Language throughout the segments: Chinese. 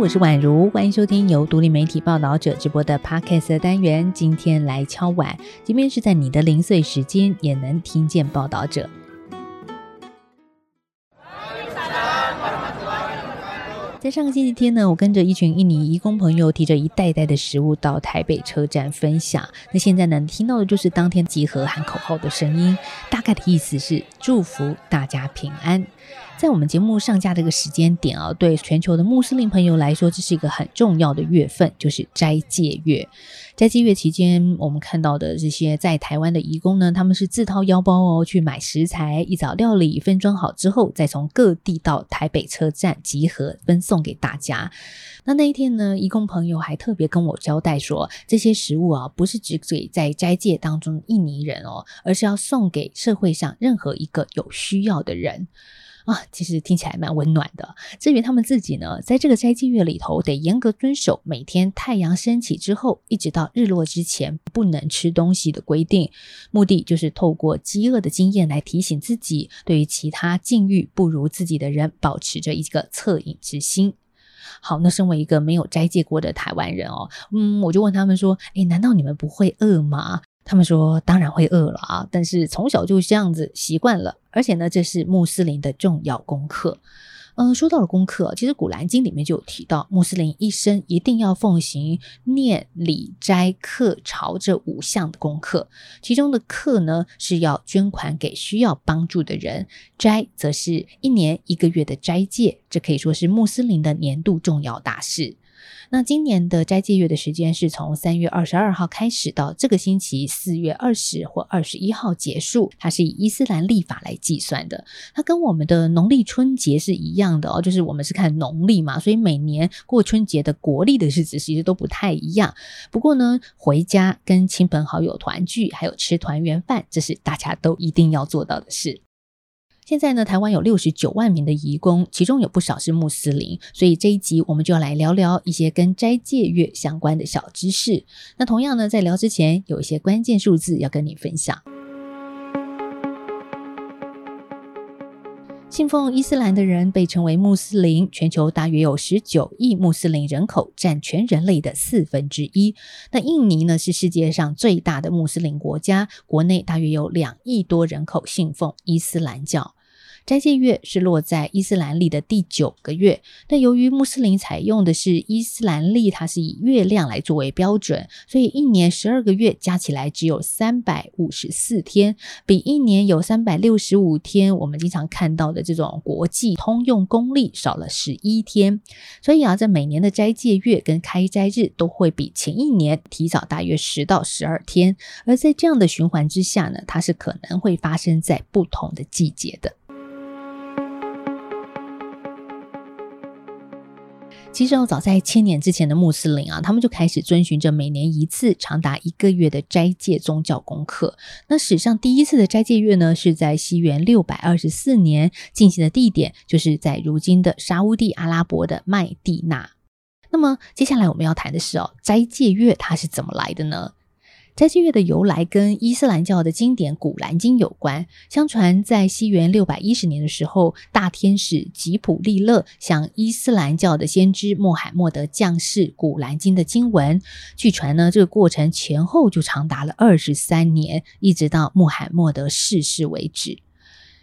我是宛如，欢迎收听由独立媒体报道者直播的 Podcast 单元。今天来敲碗，即便是在你的零碎时间，也能听见报道者。在上个星期天呢，我跟着一群印尼移工朋友，提着一袋袋的食物到台北车站分享。那现在呢，听到的就是当天集合喊口号的声音，大概的意思是祝福大家平安。在我们节目上架这个时间点啊，对全球的穆斯林朋友来说，这是一个很重要的月份，就是斋戒月。斋戒月期间，我们看到的这些在台湾的移工呢，他们是自掏腰包哦，去买食材，一早料理分装好之后，再从各地到台北车站集合，分送给大家。那那一天呢，移工朋友还特别跟我交代说，这些食物啊，不是只给在斋戒当中印尼人哦，而是要送给社会上任何一个有需要的人。啊，其实听起来蛮温暖的。至于他们自己呢，在这个斋戒月里头，得严格遵守每天太阳升起之后，一直到日落之前不能吃东西的规定。目的就是透过饥饿的经验来提醒自己，对于其他境遇不如自己的人，保持着一个恻隐之心。好，那身为一个没有斋戒过的台湾人哦，嗯，我就问他们说：“诶，难道你们不会饿吗？”他们说：“当然会饿了啊，但是从小就这样子习惯了。而且呢，这是穆斯林的重要功课。嗯，说到了功课，其实《古兰经》里面就有提到，穆斯林一生一定要奉行念、礼、斋、课、朝这五项的功课。其中的课呢，是要捐款给需要帮助的人；斋则是一年一个月的斋戒，这可以说是穆斯林的年度重要大事。”那今年的斋戒月的时间是从三月二十二号开始到这个星期四月二十或二十一号结束，它是以伊斯兰历法来计算的。它跟我们的农历春节是一样的哦，就是我们是看农历嘛，所以每年过春节的国历的日子其实都不太一样。不过呢，回家跟亲朋好友团聚，还有吃团圆饭，这是大家都一定要做到的事。现在呢，台湾有六十九万名的移工，其中有不少是穆斯林，所以这一集我们就要来聊聊一些跟斋戒月相关的小知识。那同样呢，在聊之前，有一些关键数字要跟你分享。信奉伊斯兰的人被称为穆斯林，全球大约有十九亿穆斯林人口，占全人类的四分之一。那印尼呢，是世界上最大的穆斯林国家，国内大约有两亿多人口信奉伊斯兰教。斋戒月是落在伊斯兰历的第九个月，但由于穆斯林采用的是伊斯兰历，它是以月亮来作为标准，所以一年十二个月加起来只有三百五十四天，比一年有三百六十五天，我们经常看到的这种国际通用公历少了十一天。所以啊，在每年的斋戒月跟开斋日都会比前一年提早大约十到十二天，而在这样的循环之下呢，它是可能会发生在不同的季节的。其实哦，早在千年之前的穆斯林啊，他们就开始遵循着每年一次、长达一个月的斋戒宗教功课。那史上第一次的斋戒月呢，是在西元六百二十四年进行的，地点就是在如今的沙乌地阿拉伯的麦地那。那么，接下来我们要谈的是哦，斋戒月它是怎么来的呢？斋戒月的由来跟伊斯兰教的经典《古兰经》有关。相传在西元六百一十年的时候，大天使吉卜利勒向伊斯兰教的先知穆罕默德降世《古兰经》的经文。据传呢，这个过程前后就长达了二十三年，一直到穆罕默德逝世为止。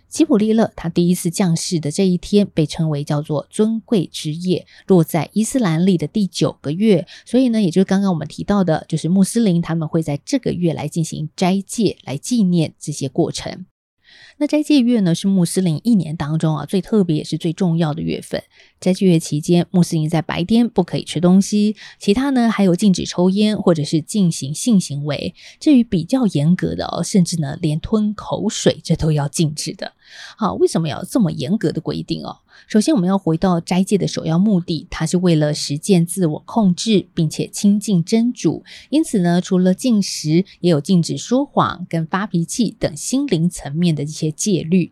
吉卜利勒他第一次降世的这一天被称为叫做尊贵之夜，落在伊斯兰历的第九个月，所以呢，也就是刚刚我们提到的，就是穆斯林他们会在这个月来进行斋戒，来纪念这些过程。那斋戒月呢，是穆斯林一年当中啊最特别也是最重要的月份。斋戒月期间，穆斯林在白天不可以吃东西，其他呢还有禁止抽烟或者是进行性行为。至于比较严格的哦，甚至呢连吞口水这都要禁止的。好，为什么要这么严格的规定哦？首先，我们要回到斋戒的首要目的，它是为了实践自我控制，并且亲近真主。因此呢，除了进食，也有禁止说谎跟发脾气等心灵层面的一些戒律。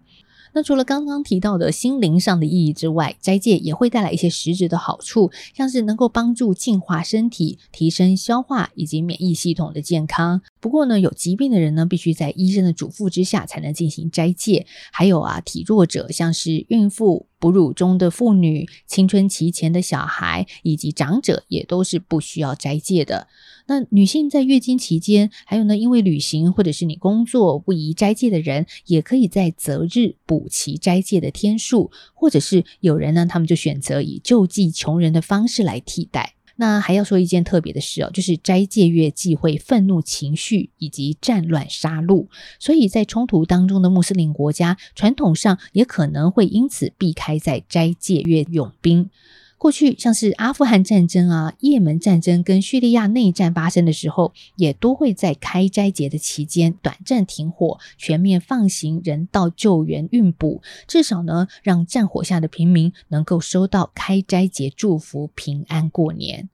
那除了刚刚提到的心灵上的意义之外，斋戒也会带来一些实质的好处，像是能够帮助净化身体、提升消化以及免疫系统的健康。不过呢，有疾病的人呢，必须在医生的嘱咐之下才能进行斋戒。还有啊，体弱者，像是孕妇、哺乳中的妇女、青春期前的小孩以及长者，也都是不需要斋戒的。那女性在月经期间，还有呢，因为旅行或者是你工作不宜斋戒的人，也可以在择日补齐斋戒的天数，或者是有人呢，他们就选择以救济穷人的方式来替代。那还要说一件特别的事哦，就是斋戒月忌讳愤怒情绪以及战乱杀戮，所以在冲突当中的穆斯林国家，传统上也可能会因此避开在斋戒月用兵。过去像是阿富汗战争啊、也门战争跟叙利亚内战发生的时候，也都会在开斋节的期间短暂停火，全面放行人道救援运补，至少呢，让战火下的平民能够收到开斋节祝福，平安过年。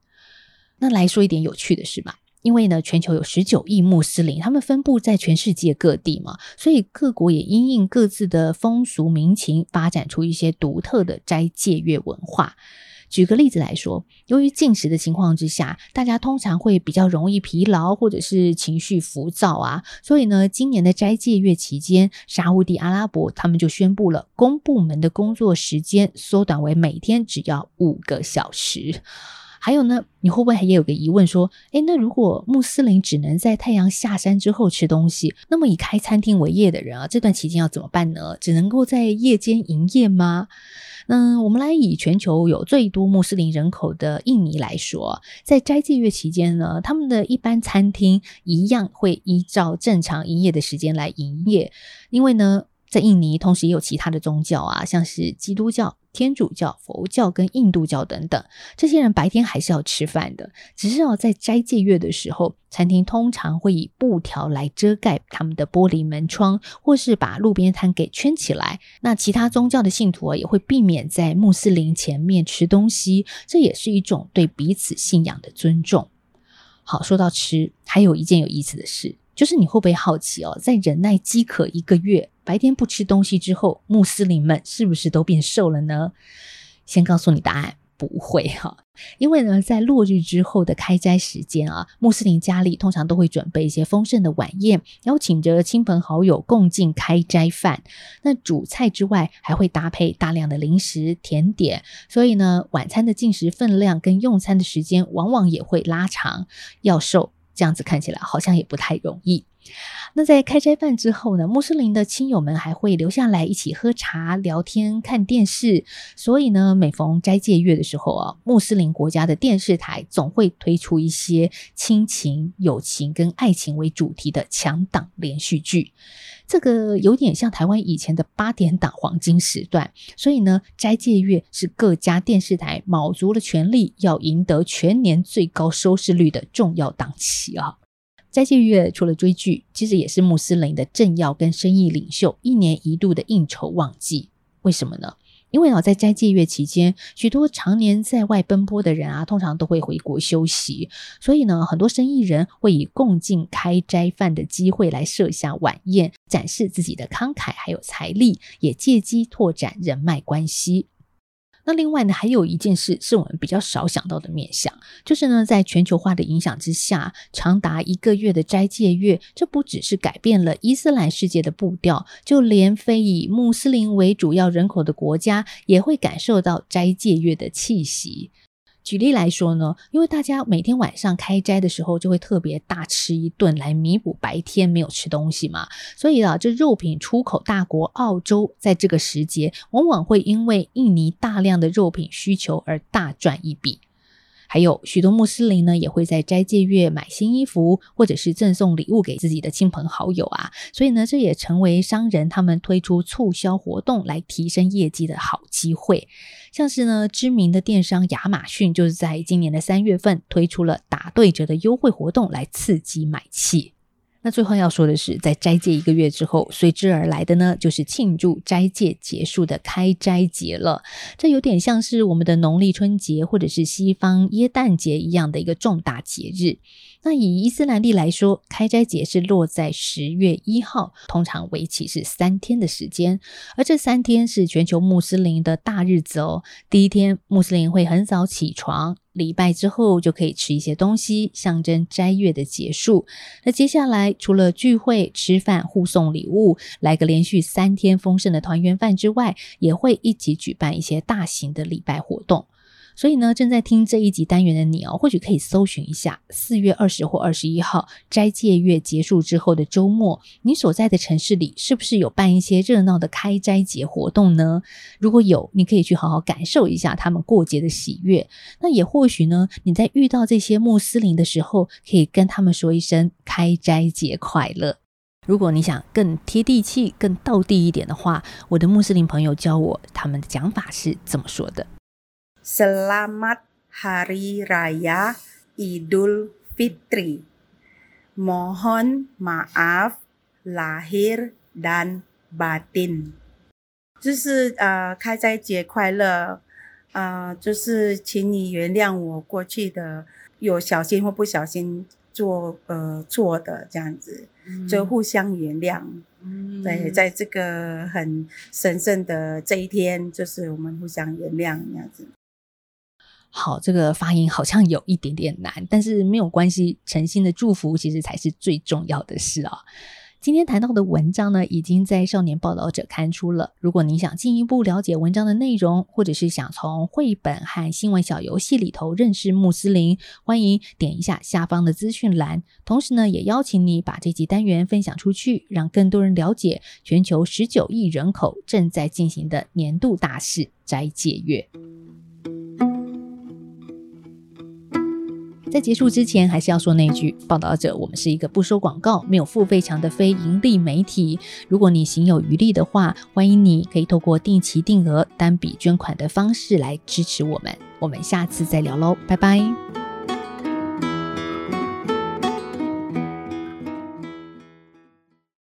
那来说一点有趣的事吧，因为呢，全球有十九亿穆斯林，他们分布在全世界各地嘛，所以各国也因应各自的风俗民情，发展出一些独特的斋戒月文化。举个例子来说，由于禁食的情况之下，大家通常会比较容易疲劳或者是情绪浮躁啊，所以呢，今年的斋戒月期间，沙乌地阿拉伯他们就宣布了公部门的工作时间缩短为每天只要五个小时。还有呢，你会不会也有个疑问说，诶，那如果穆斯林只能在太阳下山之后吃东西，那么以开餐厅为业的人啊，这段期间要怎么办呢？只能够在夜间营业吗？嗯，我们来以全球有最多穆斯林人口的印尼来说，在斋戒月期间呢，他们的一般餐厅一样会依照正常营业的时间来营业，因为呢，在印尼同时也有其他的宗教啊，像是基督教。天主教、佛教跟印度教等等，这些人白天还是要吃饭的，只是要在斋戒月的时候，餐厅通常会以布条来遮盖他们的玻璃门窗，或是把路边摊给圈起来。那其他宗教的信徒啊，也会避免在穆斯林前面吃东西，这也是一种对彼此信仰的尊重。好，说到吃，还有一件有意思的事。就是你会不会好奇哦，在忍耐饥渴一个月，白天不吃东西之后，穆斯林们是不是都变瘦了呢？先告诉你答案，不会哈，因为呢，在落日之后的开斋时间啊，穆斯林家里通常都会准备一些丰盛的晚宴，邀请着亲朋好友共进开斋饭。那主菜之外，还会搭配大量的零食甜点，所以呢，晚餐的进食分量跟用餐的时间往往也会拉长，要瘦。这样子看起来好像也不太容易。那在开斋饭之后呢，穆斯林的亲友们还会留下来一起喝茶、聊天、看电视。所以呢，每逢斋戒月的时候啊，穆斯林国家的电视台总会推出一些亲情、友情跟爱情为主题的强档连续剧。这个有点像台湾以前的八点档黄金时段。所以呢，斋戒月是各家电视台卯足了全力要赢得全年最高收视率的重要档期啊。斋戒月除了追剧，其实也是穆斯林的政要跟生意领袖一年一度的应酬旺季。为什么呢？因为啊，在斋戒月期间，许多常年在外奔波的人啊，通常都会回国休息，所以呢，很多生意人会以共进开斋饭的机会来设下晚宴，展示自己的慷慨还有财力，也借机拓展人脉关系。那另外呢，还有一件事是我们比较少想到的面向，就是呢，在全球化的影响之下，长达一个月的斋戒月，这不只是改变了伊斯兰世界的步调，就连非以穆斯林为主要人口的国家，也会感受到斋戒月的气息。举例来说呢，因为大家每天晚上开斋的时候就会特别大吃一顿来弥补白天没有吃东西嘛，所以啊，这肉品出口大国澳洲在这个时节往往会因为印尼大量的肉品需求而大赚一笔。还有许多穆斯林呢，也会在斋戒月买新衣服，或者是赠送礼物给自己的亲朋好友啊。所以呢，这也成为商人他们推出促销活动来提升业绩的好机会。像是呢，知名的电商亚马逊就是在今年的三月份推出了打对折的优惠活动来刺激买气。那最后要说的是，在斋戒一个月之后，随之而来的呢，就是庆祝斋戒结束的开斋节了。这有点像是我们的农历春节，或者是西方耶诞节一样的一个重大节日。那以伊斯兰历来说，开斋节是落在十月一号，通常为期是三天的时间。而这三天是全球穆斯林的大日子哦。第一天，穆斯林会很早起床。礼拜之后就可以吃一些东西，象征斋月的结束。那接下来除了聚会、吃饭、互送礼物，来个连续三天丰盛的团圆饭之外，也会一起举办一些大型的礼拜活动。所以呢，正在听这一集单元的你哦，或许可以搜寻一下四月二十或二十一号斋戒月结束之后的周末，你所在的城市里是不是有办一些热闹的开斋节活动呢？如果有，你可以去好好感受一下他们过节的喜悦。那也或许呢，你在遇到这些穆斯林的时候，可以跟他们说一声开斋节快乐。如果你想更贴地气、更道地一点的话，我的穆斯林朋友教我他们的讲法是这么说的。Selamat Hari Raya Idul Fitri. Mohon maaf lahir dan batin. 就是呃，开斋节快乐，呃，就是请你原谅我过去的有小心或不小心做呃错的这样子，就互相原谅。嗯，对，在这个很神圣的这一天，就是我们互相原谅这样子。好，这个发音好像有一点点难，但是没有关系，诚心的祝福其实才是最重要的事啊。今天谈到的文章呢，已经在少年报道者刊出了。如果你想进一步了解文章的内容，或者是想从绘本和新闻小游戏里头认识穆斯林，欢迎点一下下方的资讯栏。同时呢，也邀请你把这集单元分享出去，让更多人了解全球十九亿人口正在进行的年度大事——斋戒月。在结束之前，还是要说那句：报道者，我们是一个不收广告、没有付费墙的非盈利媒体。如果你行有余力的话，欢迎你可以透过定期定额单笔捐款的方式来支持我们。我们下次再聊喽，拜拜。